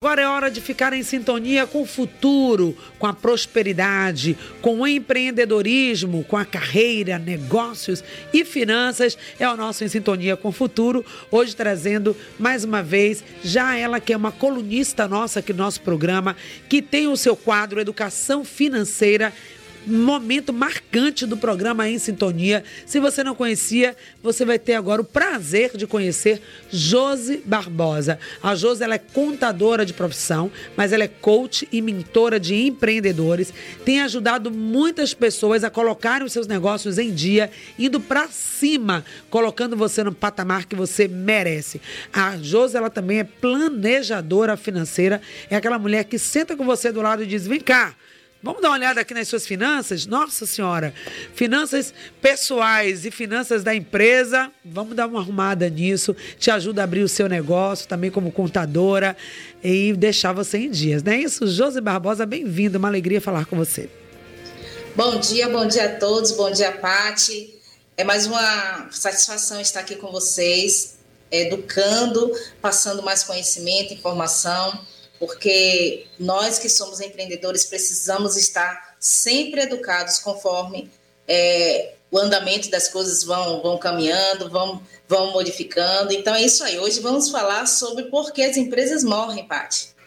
Agora é hora de ficar em sintonia com o futuro, com a prosperidade, com o empreendedorismo, com a carreira, negócios e finanças. É o nosso Em Sintonia com o Futuro. Hoje trazendo mais uma vez, já ela que é uma colunista nossa aqui no nosso programa, que tem o seu quadro Educação Financeira momento marcante do programa Em Sintonia. Se você não conhecia, você vai ter agora o prazer de conhecer Josi Barbosa. A Josi ela é contadora de profissão, mas ela é coach e mentora de empreendedores. Tem ajudado muitas pessoas a colocarem os seus negócios em dia, indo para cima, colocando você no patamar que você merece. A Josi ela também é planejadora financeira, é aquela mulher que senta com você do lado e diz: "Vem cá, Vamos dar uma olhada aqui nas suas finanças? Nossa Senhora, finanças pessoais e finanças da empresa. Vamos dar uma arrumada nisso. Te ajuda a abrir o seu negócio também como contadora e deixar você em dias, não é isso? Josi Barbosa, bem-vindo. Uma alegria falar com você. Bom dia, bom dia a todos. Bom dia, Pati. É mais uma satisfação estar aqui com vocês, educando, passando mais conhecimento, informação porque nós que somos empreendedores precisamos estar sempre educados conforme é, o andamento das coisas vão, vão caminhando, vão, vão modificando. Então é isso aí. Hoje vamos falar sobre por que as empresas morrem, Paty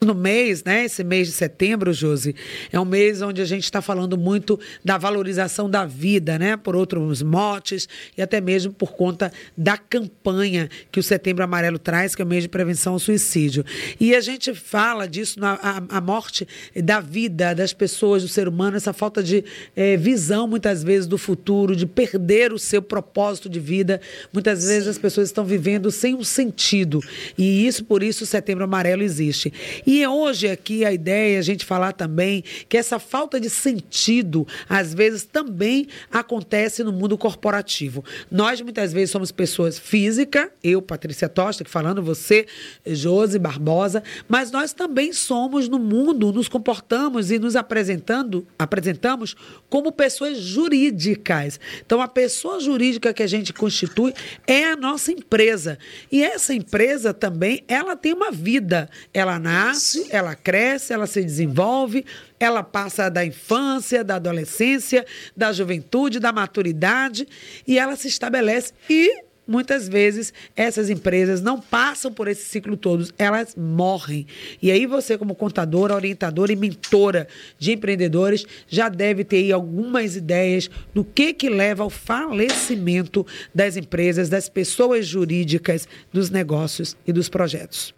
no mês, né? Esse mês de setembro, Josi, é um mês onde a gente está falando muito da valorização da vida, né? Por outros motes e até mesmo por conta da campanha que o Setembro Amarelo traz, que é o mês de prevenção ao suicídio. E a gente fala disso, na, a, a morte da vida das pessoas, do ser humano, essa falta de é, visão, muitas vezes, do futuro, de perder o seu propósito de vida. Muitas vezes as pessoas estão vivendo sem um sentido. E isso, por isso, o Setembro Amarelo existe. E hoje aqui a ideia é a gente falar também que essa falta de sentido, às vezes, também acontece no mundo corporativo. Nós, muitas vezes, somos pessoas físicas, eu, Patrícia Tosta, que falando, você, Josi Barbosa, mas nós também somos no mundo, nos comportamos e nos apresentando, apresentamos como pessoas jurídicas. Então, a pessoa jurídica que a gente constitui é a nossa empresa. E essa empresa também, ela tem uma vida. Ela nasce nasce, ela cresce, ela se desenvolve, ela passa da infância, da adolescência, da juventude, da maturidade e ela se estabelece e muitas vezes essas empresas não passam por esse ciclo todo, elas morrem. E aí você, como contadora, orientadora e mentora de empreendedores, já deve ter aí algumas ideias do que que leva ao falecimento das empresas, das pessoas jurídicas, dos negócios e dos projetos.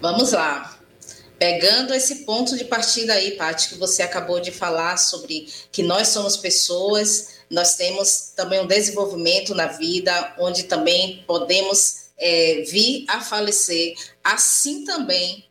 Vamos lá. Pegando esse ponto de partida aí, Paty, que você acabou de falar sobre que nós somos pessoas, nós temos também um desenvolvimento na vida, onde também podemos é, vir a falecer, assim também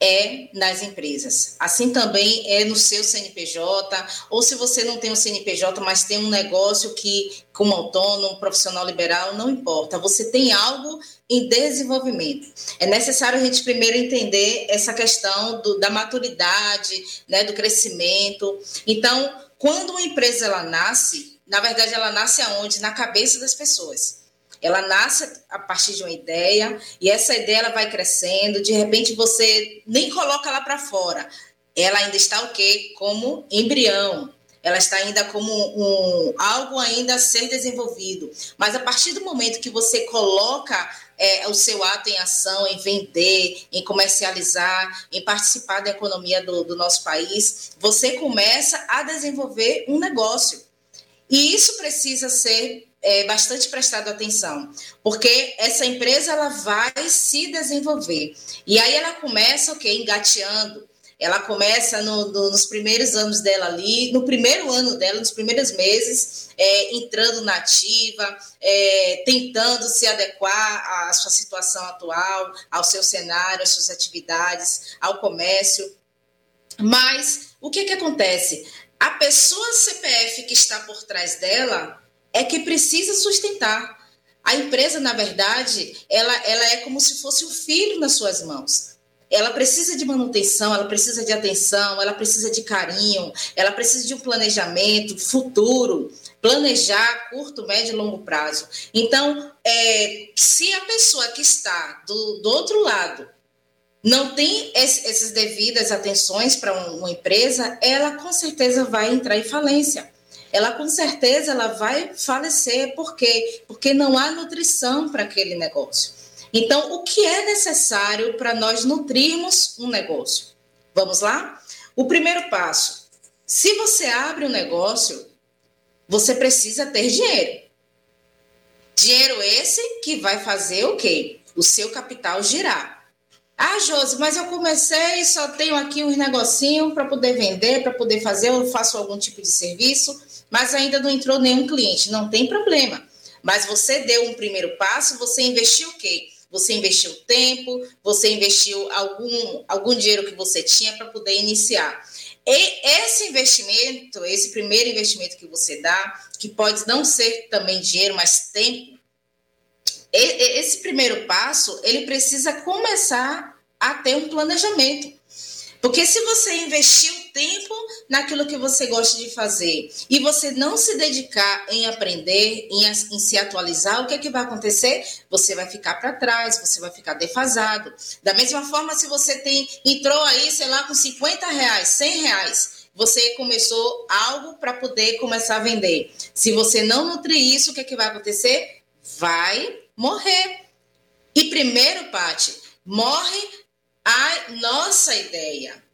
é nas empresas. Assim também é no seu CNPJ, ou se você não tem um CNPJ, mas tem um negócio que, como autônomo, profissional liberal, não importa. Você tem algo em desenvolvimento. É necessário a gente primeiro entender essa questão do, da maturidade, né, do crescimento. Então, quando uma empresa ela nasce, na verdade ela nasce aonde? Na cabeça das pessoas. Ela nasce a partir de uma ideia e essa ideia ela vai crescendo. De repente você nem coloca ela para fora. Ela ainda está o quê? Como embrião. Ela está ainda como um, algo ainda a ser desenvolvido. Mas a partir do momento que você coloca é, o seu ato em ação, em vender, em comercializar, em participar da economia do, do nosso país, você começa a desenvolver um negócio. E isso precisa ser é, bastante prestado atenção, porque essa empresa ela vai se desenvolver. E aí ela começa o quê? Engateando. Ela começa no, no, nos primeiros anos dela ali, no primeiro ano dela, nos primeiros meses, é, entrando na ativa, é, tentando se adequar à sua situação atual, ao seu cenário, às suas atividades, ao comércio. Mas o que, que acontece? A pessoa CPF que está por trás dela, é que precisa sustentar. A empresa, na verdade, ela, ela é como se fosse um filho nas suas mãos. Ela precisa de manutenção, ela precisa de atenção, ela precisa de carinho, ela precisa de um planejamento futuro, planejar curto, médio e longo prazo. Então, é, se a pessoa que está do, do outro lado não tem essas devidas atenções para uma empresa, ela com certeza vai entrar em falência. Ela com certeza ela vai falecer, por quê? Porque não há nutrição para aquele negócio. Então, o que é necessário para nós nutrirmos um negócio? Vamos lá? O primeiro passo: se você abre um negócio, você precisa ter dinheiro. Dinheiro esse que vai fazer o quê? O seu capital girar. Ah, Josi, mas eu comecei e só tenho aqui uns negocinho para poder vender, para poder fazer, eu faço algum tipo de serviço, mas ainda não entrou nenhum cliente. Não tem problema. Mas você deu um primeiro passo, você investiu o quê? Você investiu tempo, você investiu algum, algum dinheiro que você tinha para poder iniciar. E esse investimento, esse primeiro investimento que você dá, que pode não ser também dinheiro, mas tempo, esse primeiro passo, ele precisa começar a ter um planejamento. Porque se você investir o tempo naquilo que você gosta de fazer e você não se dedicar em aprender, em, em se atualizar, o que é que vai acontecer? Você vai ficar para trás, você vai ficar defasado. Da mesma forma, se você tem entrou aí, sei lá, com 50 reais, 100 reais, você começou algo para poder começar a vender. Se você não nutrir isso, o que é que vai acontecer? Vai morrer. E primeiro, Pati, morre a nossa ideia.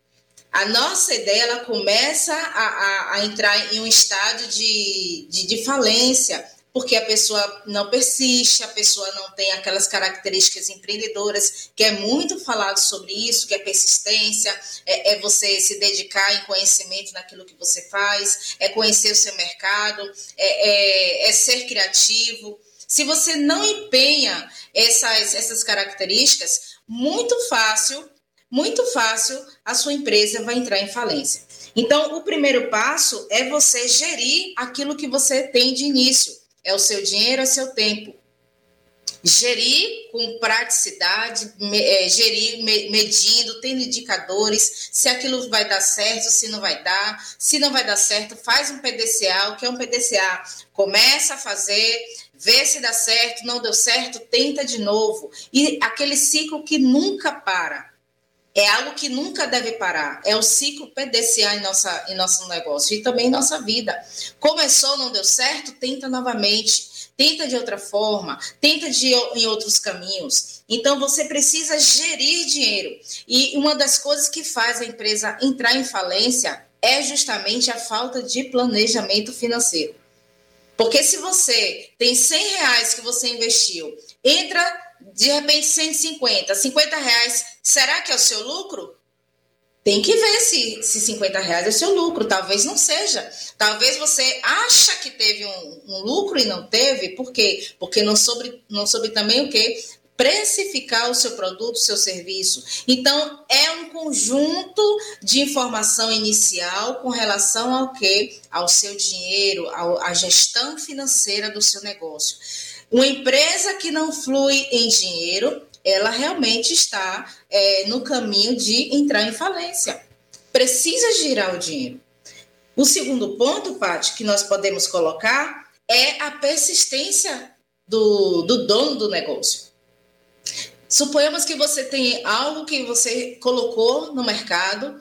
A nossa ideia ela começa a, a, a entrar em um estádio de, de, de, falência, porque a pessoa não persiste, a pessoa não tem aquelas características empreendedoras, que é muito falado sobre isso, que é persistência, é, é você se dedicar em conhecimento naquilo que você faz, é conhecer o seu mercado, é, é, é ser criativo. Se você não empenha essas, essas características, muito fácil, muito fácil a sua empresa vai entrar em falência. Então, o primeiro passo é você gerir aquilo que você tem de início. É o seu dinheiro, é o seu tempo gerir com praticidade, é, gerir medindo, tendo indicadores, se aquilo vai dar certo, se não vai dar, se não vai dar certo, faz um PDCA, o que é um PDCA? Começa a fazer, vê se dá certo, não deu certo, tenta de novo. E aquele ciclo que nunca para. É algo que nunca deve parar. É o ciclo PDCA em, nossa, em nosso negócio e também em nossa vida. Começou, não deu certo, tenta novamente tenta de outra forma, tenta de em outros caminhos. Então você precisa gerir dinheiro. E uma das coisas que faz a empresa entrar em falência é justamente a falta de planejamento financeiro. Porque se você tem 100 reais que você investiu, entra de repente 150, 50 reais, será que é o seu lucro? tem que ver se, se 50 reais é seu lucro. Talvez não seja. Talvez você acha que teve um, um lucro e não teve. Por quê? Porque não soube, não soube também o quê? Precificar o seu produto, o seu serviço. Então, é um conjunto de informação inicial com relação ao quê? Ao seu dinheiro, à gestão financeira do seu negócio. Uma empresa que não flui em dinheiro, ela realmente está é, no caminho de entrar em falência. Precisa girar o dinheiro. O segundo ponto, Paty, que nós podemos colocar é a persistência do, do dono do negócio. Suponhamos que você tem algo que você colocou no mercado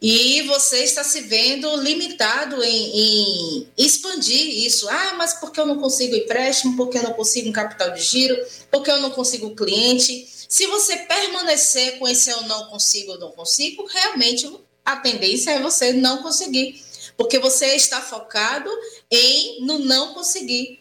e você está se vendo limitado em, em, expandir isso. Ah, mas por que eu não consigo empréstimo? Por que eu não consigo um capital de giro? Por que eu não consigo cliente? Se você permanecer com esse eu não consigo, eu não consigo, realmente a tendência é você não conseguir. Porque você está focado em no não conseguir.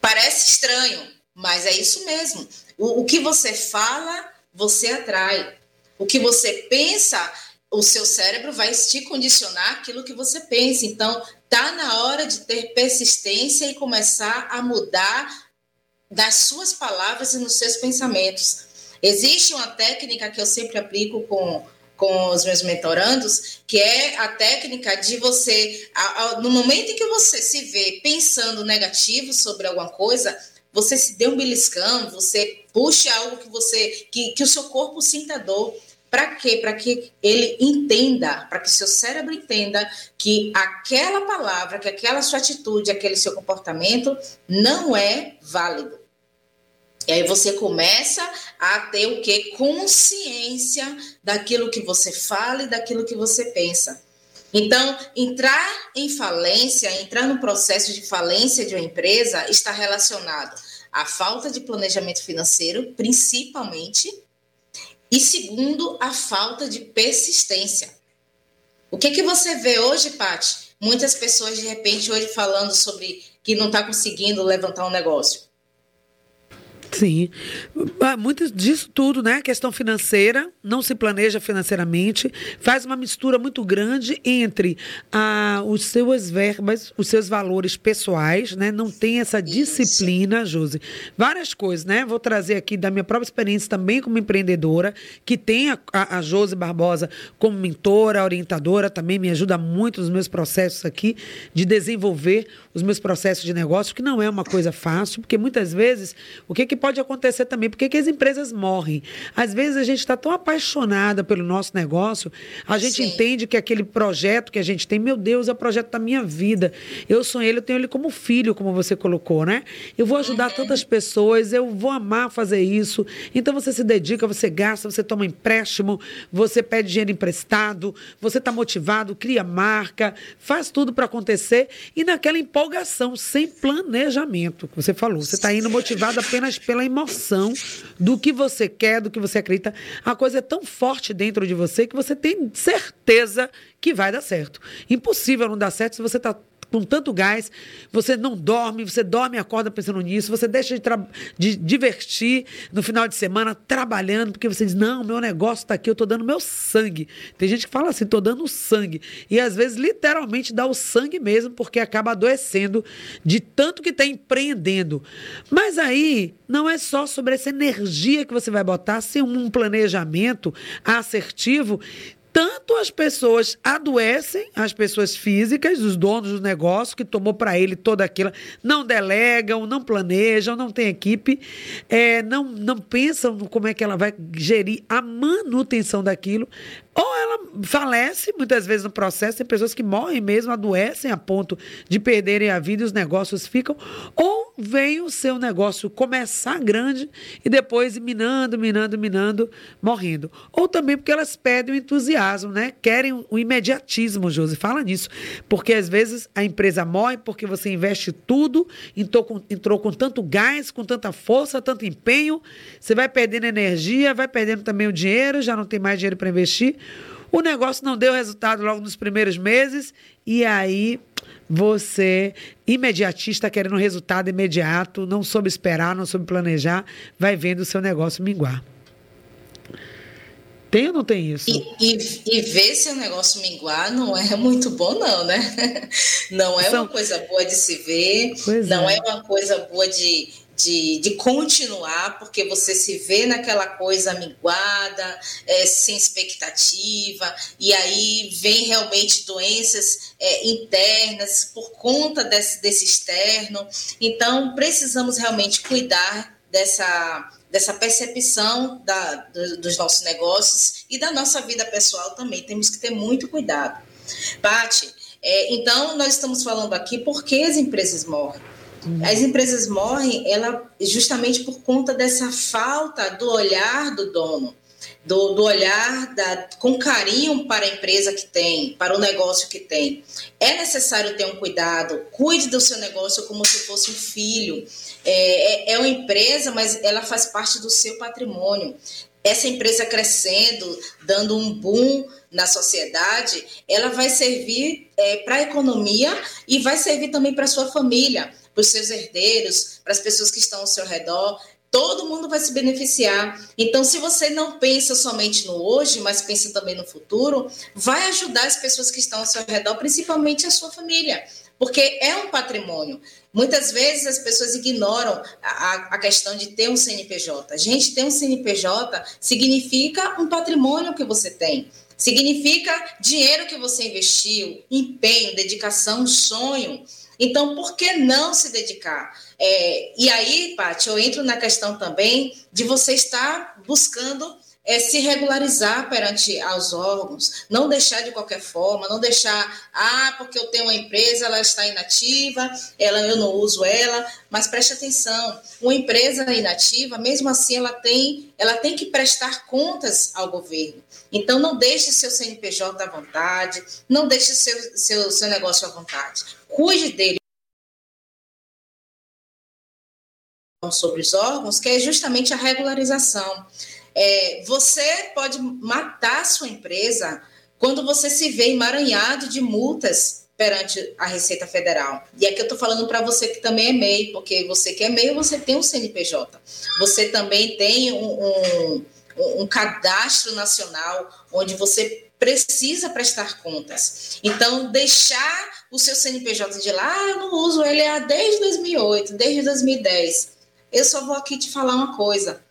Parece estranho, mas é isso mesmo. O, o que você fala, você atrai. O que você pensa, o seu cérebro vai te condicionar aquilo que você pensa. Então, tá na hora de ter persistência e começar a mudar das suas palavras e nos seus pensamentos. Existe uma técnica que eu sempre aplico com, com os meus mentorandos, que é a técnica de você, no momento em que você se vê pensando negativo sobre alguma coisa, você se dê um beliscão, você puxe algo que você que, que o seu corpo sinta dor. Para quê? Para que ele entenda, para que seu cérebro entenda que aquela palavra, que aquela sua atitude, aquele seu comportamento não é válido. E aí você começa a ter o que? Consciência daquilo que você fala e daquilo que você pensa. Então, entrar em falência, entrar no processo de falência de uma empresa está relacionado à falta de planejamento financeiro, principalmente, e segundo, a falta de persistência. O que, que você vê hoje, Paty? Muitas pessoas, de repente, hoje falando sobre que não está conseguindo levantar um negócio. Sim. Ah, muito disso tudo, né? questão financeira, não se planeja financeiramente, faz uma mistura muito grande entre ah, os seus verbas, os seus valores pessoais, né? Não tem essa disciplina, Josi. Várias coisas, né? Vou trazer aqui da minha própria experiência também como empreendedora, que tem a, a, a Josi Barbosa como mentora, orientadora, também me ajuda muito nos meus processos aqui de desenvolver os meus processos de negócio, que não é uma coisa fácil, porque muitas vezes o que, que pode acontecer também, porque que as empresas morrem. Às vezes a gente está tão apaixonada pelo nosso negócio, a gente Sim. entende que aquele projeto que a gente tem, meu Deus, é o projeto da minha vida. Eu sou ele, eu tenho ele como filho, como você colocou, né? Eu vou ajudar uhum. tantas pessoas, eu vou amar fazer isso. Então você se dedica, você gasta, você toma empréstimo, você pede dinheiro emprestado, você está motivado, cria marca, faz tudo para acontecer e naquela empolgação, sem planejamento, que você falou. Você está indo motivado apenas pela pela emoção do que você quer, do que você acredita. A coisa é tão forte dentro de você que você tem certeza que vai dar certo. Impossível não dar certo se você está com tanto gás, você não dorme, você dorme e acorda pensando nisso, você deixa de, de divertir no final de semana trabalhando, porque você diz, não, meu negócio está aqui, eu estou dando meu sangue. Tem gente que fala assim, estou dando sangue. E às vezes literalmente dá o sangue mesmo, porque acaba adoecendo de tanto que está empreendendo. Mas aí não é só sobre essa energia que você vai botar, sem um planejamento assertivo tanto as pessoas adoecem, as pessoas físicas, os donos do negócio, que tomou para ele toda aquilo, não delegam, não planejam, não tem equipe, é, não, não pensam como é que ela vai gerir a manutenção daquilo. Ou falece, muitas vezes no processo, tem pessoas que morrem mesmo, adoecem a ponto de perderem a vida e os negócios ficam. Ou vem o seu negócio começar grande e depois minando, minando, minando, morrendo. Ou também porque elas perdem o entusiasmo, né? Querem o imediatismo, Josi. Fala nisso. Porque às vezes a empresa morre porque você investe tudo, entrou com, entrou com tanto gás, com tanta força, tanto empenho, você vai perdendo energia, vai perdendo também o dinheiro, já não tem mais dinheiro para investir. O negócio não deu resultado logo nos primeiros meses e aí você, imediatista, querendo um resultado imediato, não soube esperar, não soube planejar, vai vendo o seu negócio minguar. Tem ou não tem isso? E, e, e ver seu negócio minguar não é muito bom, não, né? Não é São... uma coisa boa de se ver, pois não é. é uma coisa boa de, de, de continuar, porque você se vê naquela coisa minguada, é, sem expectativa, e aí vem realmente doenças é, internas por conta desse, desse externo. Então, precisamos realmente cuidar dessa, dessa percepção da, do, dos nossos negócios e da nossa vida pessoal também. Temos que ter muito cuidado. Pati, é, então nós estamos falando aqui por que as empresas morrem as empresas morrem ela, justamente por conta dessa falta do olhar do dono, do, do olhar da, com carinho para a empresa que tem, para o negócio que tem. É necessário ter um cuidado, cuide do seu negócio como se fosse um filho. É, é, é uma empresa, mas ela faz parte do seu patrimônio. Essa empresa crescendo, dando um boom na sociedade, ela vai servir é, para a economia e vai servir também para sua família para os seus herdeiros, para as pessoas que estão ao seu redor. Todo mundo vai se beneficiar. Então, se você não pensa somente no hoje, mas pensa também no futuro, vai ajudar as pessoas que estão ao seu redor, principalmente a sua família, porque é um patrimônio. Muitas vezes as pessoas ignoram a, a, questão de ter um CNPJ. Gente, ter um CNPJ significa um patrimônio que você tem. Significa dinheiro que você investiu, empenho, dedicação, sonho. Então, por que não se dedicar? É, e aí, Paty, eu entro na questão também de você estar buscando é, se regularizar perante aos órgãos, não deixar de qualquer forma, não deixar, ah, porque eu tenho uma empresa, ela está inativa, ela, eu não uso ela, mas preste atenção, uma empresa inativa, mesmo assim, ela tem, ela tem que prestar contas ao governo. Então, não deixe seu CNPJ à vontade, não deixe seu, seu, seu negócio à vontade. Cuide dele. sobre os órgãos, que é justamente a regularização. É, você pode matar sua empresa quando você se vê emaranhado de multas perante a Receita Federal. E aqui eu estou falando para você que também é MEI, porque você que é MEI, você tem um CNPJ. Você também tem um, um, um cadastro nacional onde você precisa prestar contas. Então, deixar o seu CNPJ de lá, ah, eu não uso ele desde 2008, desde 2010. Eu só vou aqui te falar uma coisa.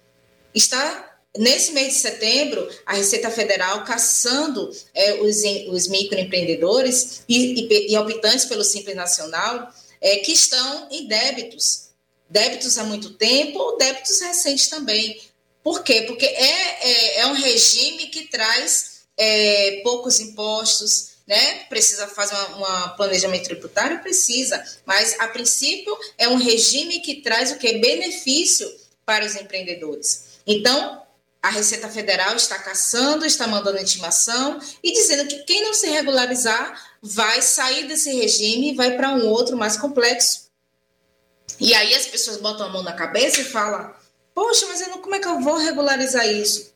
Está Nesse mês de setembro, a Receita Federal caçando é, os, os microempreendedores e, e, e optantes pelo Simples Nacional é, que estão em débitos. Débitos há muito tempo, débitos recentes também. Por quê? Porque é, é, é um regime que traz é, poucos impostos, né? Precisa fazer um planejamento tributário? Precisa, mas a princípio é um regime que traz o que? Benefício para os empreendedores. Então, a Receita Federal está caçando, está mandando intimação e dizendo que quem não se regularizar vai sair desse regime e vai para um outro mais complexo. E aí as pessoas botam a mão na cabeça e falam: Poxa, mas não, como é que eu vou regularizar isso?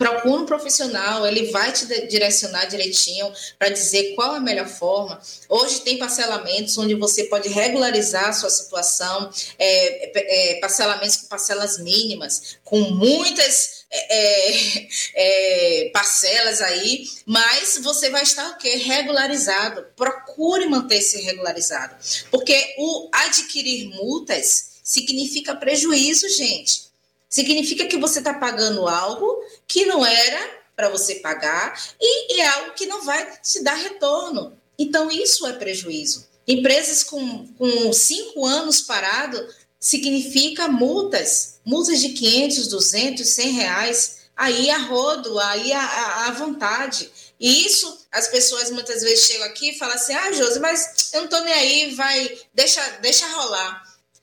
procura um profissional, ele vai te direcionar direitinho para dizer qual é a melhor forma. Hoje tem parcelamentos onde você pode regularizar a sua situação, é, é, parcelamentos com parcelas mínimas, com muitas é, é, é, parcelas aí, mas você vai estar o quê? Regularizado. Procure manter-se regularizado. Porque o adquirir multas significa prejuízo, gente Significa que você está pagando algo que não era para você pagar e é algo que não vai te dar retorno. Então, isso é prejuízo. Empresas com, com cinco anos parado significa multas, multas de 500, 200, 100 reais, aí a rodo, aí a, a, vontade. E isso, as pessoas muitas vezes chegam aqui e falam assim, ah, Josi, mas eu não estou nem aí, vai, deixa, deixa rolar.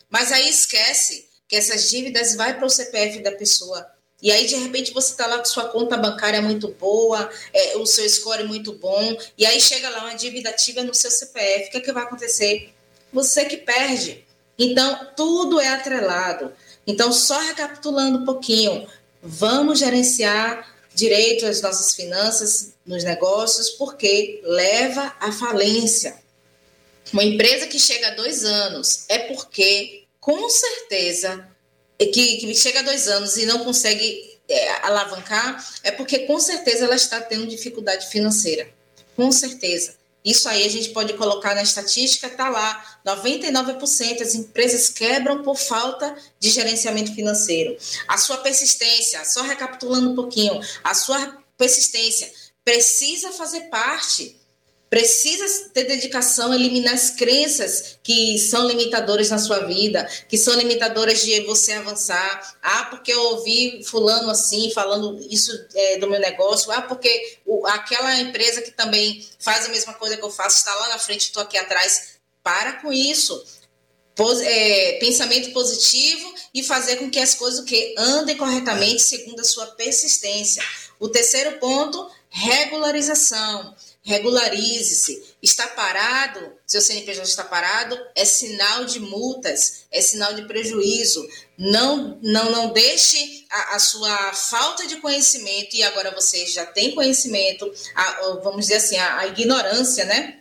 Mas aí esquece que essas dívidas vai para o CPF da pessoa. E aí, de repente, você está lá com sua conta bancária muito boa, é, o seu score muito bom, e aí chega lá uma dívida ativa no seu CPF. O que, é que vai acontecer? Você que perde. Então, tudo é atrelado. Então, só recapitulando um pouquinho, vamos gerenciar direito as nossas finanças nos negócios, porque leva à falência. Uma empresa que chega a dois anos é porque com certeza, que, que chega a dois anos e não consegue é, alavancar, é porque com certeza ela está tendo dificuldade financeira. Com certeza. Isso aí a gente pode colocar na estatística, está lá, 99% as empresas quebram por falta de gerenciamento financeiro. A sua persistência, só recapitulando um pouquinho, a sua persistência precisa fazer parte Precisa ter dedicação, eliminar as crenças que são limitadoras na sua vida, que são limitadoras de você avançar. Ah, porque eu ouvi fulano assim, falando isso é, do meu negócio. Ah, porque o, aquela empresa que também faz a mesma coisa que eu faço está lá na frente, estou aqui atrás. Para com isso. Pos, é, pensamento positivo e fazer com que as coisas que andem corretamente segundo a sua persistência. O terceiro ponto, regularização regularize-se. Está parado, seu CNPJ está parado, é sinal de multas, é sinal de prejuízo. Não, não, não deixe a, a sua falta de conhecimento, e agora você já tem conhecimento, a, vamos dizer assim, a, a ignorância, né?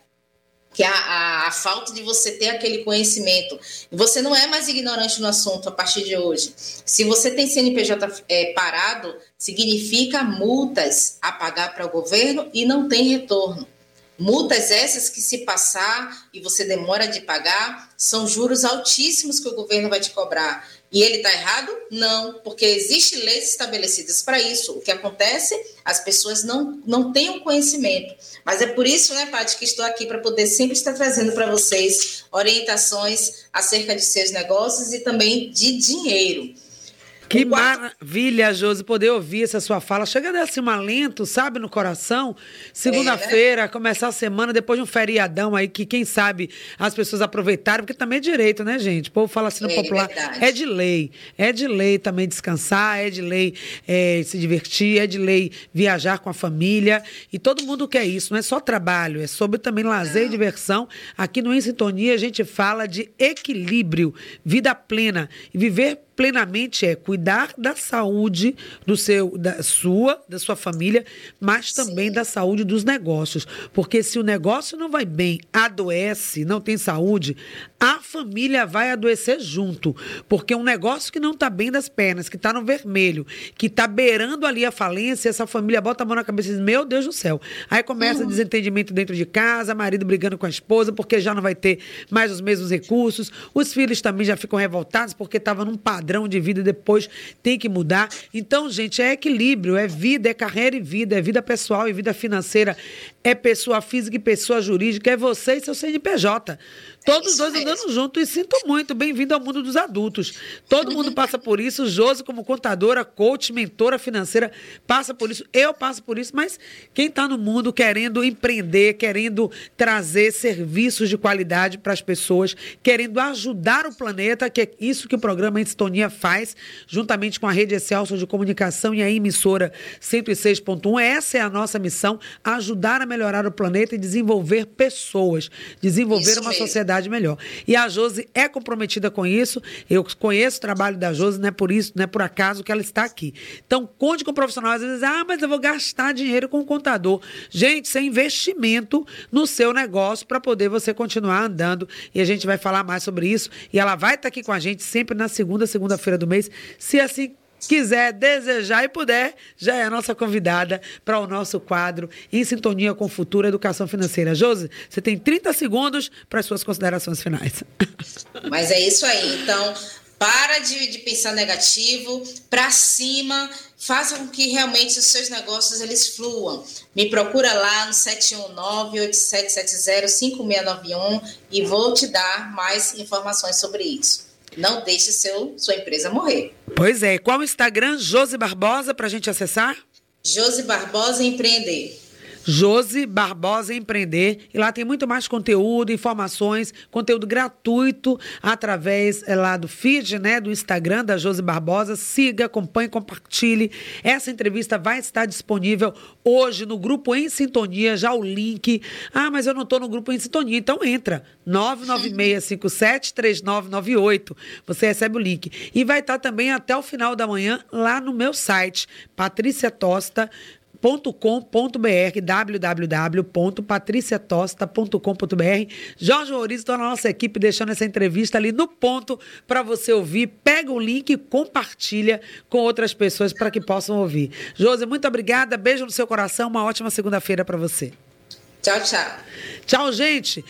Que a, a, a, falta de você ter aquele conhecimento. Você não é mais ignorante no assunto a partir de hoje. Se você tem CNPJ é, parado, significa multas a pagar para o governo e não tem retorno. Multas essas que, se passar e você demora de pagar, são juros altíssimos que o governo vai te cobrar. E ele está errado? Não, porque existem leis estabelecidas para isso. O que acontece? As pessoas não, não têm o conhecimento. Mas é por isso, né, Paty, que estou aqui para poder sempre estar trazendo para vocês orientações acerca de seus negócios e também de dinheiro. Que maravilha, Josi, poder ouvir essa sua fala. Chega desse um alento, sabe, no coração. Segunda-feira, é, né? começar a semana, depois de um feriadão aí, que quem sabe as pessoas aproveitaram, porque também é direito, né, gente? O povo fala assim no é, popular. Verdade. É de lei. É de lei também descansar, é de lei é, se divertir, é de lei viajar com a família. E todo mundo quer isso, não é só trabalho, é sobre também lazer não. e diversão. Aqui no Em Sintonia a gente fala de equilíbrio, vida plena. E viver plenamente é cuidar da saúde do seu, da sua, da sua família, mas também Sim. da saúde dos negócios. Porque se o negócio não vai bem, adoece, não tem saúde, a família vai adoecer junto. Porque um negócio que não está bem das pernas, que está no vermelho, que está beirando ali a falência, essa família bota a mão na cabeça e diz: Meu Deus do céu. Aí começa uhum. desentendimento dentro de casa, marido brigando com a esposa, porque já não vai ter mais os mesmos recursos. Os filhos também já ficam revoltados porque estavam num padrão padrão de vida depois tem que mudar. Então, gente, é equilíbrio, é vida, é carreira e vida, é vida pessoal e vida financeira, é pessoa física e pessoa jurídica, é você e seu CNPJ. Todos os dois andando juntos e sinto muito. Bem-vindo ao mundo dos adultos. Todo mundo passa por isso. Josi, como contadora, coach, mentora financeira, passa por isso. Eu passo por isso. Mas quem está no mundo querendo empreender, querendo trazer serviços de qualidade para as pessoas, querendo ajudar o planeta, que é isso que o programa Sintonia faz, juntamente com a Rede Excelso de Comunicação e a emissora 106.1. Essa é a nossa missão: ajudar a melhorar o planeta e desenvolver pessoas, desenvolver isso uma mesmo. sociedade melhor. E a Josi é comprometida com isso. Eu conheço o trabalho da Josi, não é por isso, não é por acaso que ela está aqui. Então, conte com o profissional. Às vezes, ah, mas eu vou gastar dinheiro com o contador. Gente, isso é investimento no seu negócio para poder você continuar andando. E a gente vai falar mais sobre isso. E ela vai estar aqui com a gente sempre na segunda, segunda-feira do mês, se assim quiser, desejar e puder, já é a nossa convidada para o nosso quadro Em Sintonia com Futura Educação Financeira. Josi, você tem 30 segundos para as suas considerações finais. Mas é isso aí. Então, para de, de pensar negativo, para cima, faça com que realmente os seus negócios eles fluam. Me procura lá no 719-8770-5691 e vou te dar mais informações sobre isso. Não deixe seu, sua empresa morrer. Pois é. Qual o Instagram, Josi Barbosa, para a gente acessar? Josi Barbosa Empreender. Josi Barbosa Empreender. E lá tem muito mais conteúdo, informações, conteúdo gratuito através é, lá do feed, né, do Instagram da Josi Barbosa. Siga, acompanhe, compartilhe. Essa entrevista vai estar disponível hoje no grupo Em Sintonia, já o link. Ah, mas eu não estou no grupo Em Sintonia. Então entra, 996573998. Você recebe o link. E vai estar também até o final da manhã lá no meu site, Patrícia Tosta patriciatosta.com.br, www.patriciatosta.com.br. Jorge Ouriz, toda a nossa equipe deixando essa entrevista ali no ponto para você ouvir. Pega o link e compartilha com outras pessoas para que possam ouvir. Josi, muito obrigada. Beijo no seu coração. Uma ótima segunda-feira para você. Tchau, tchau. Tchau, gente.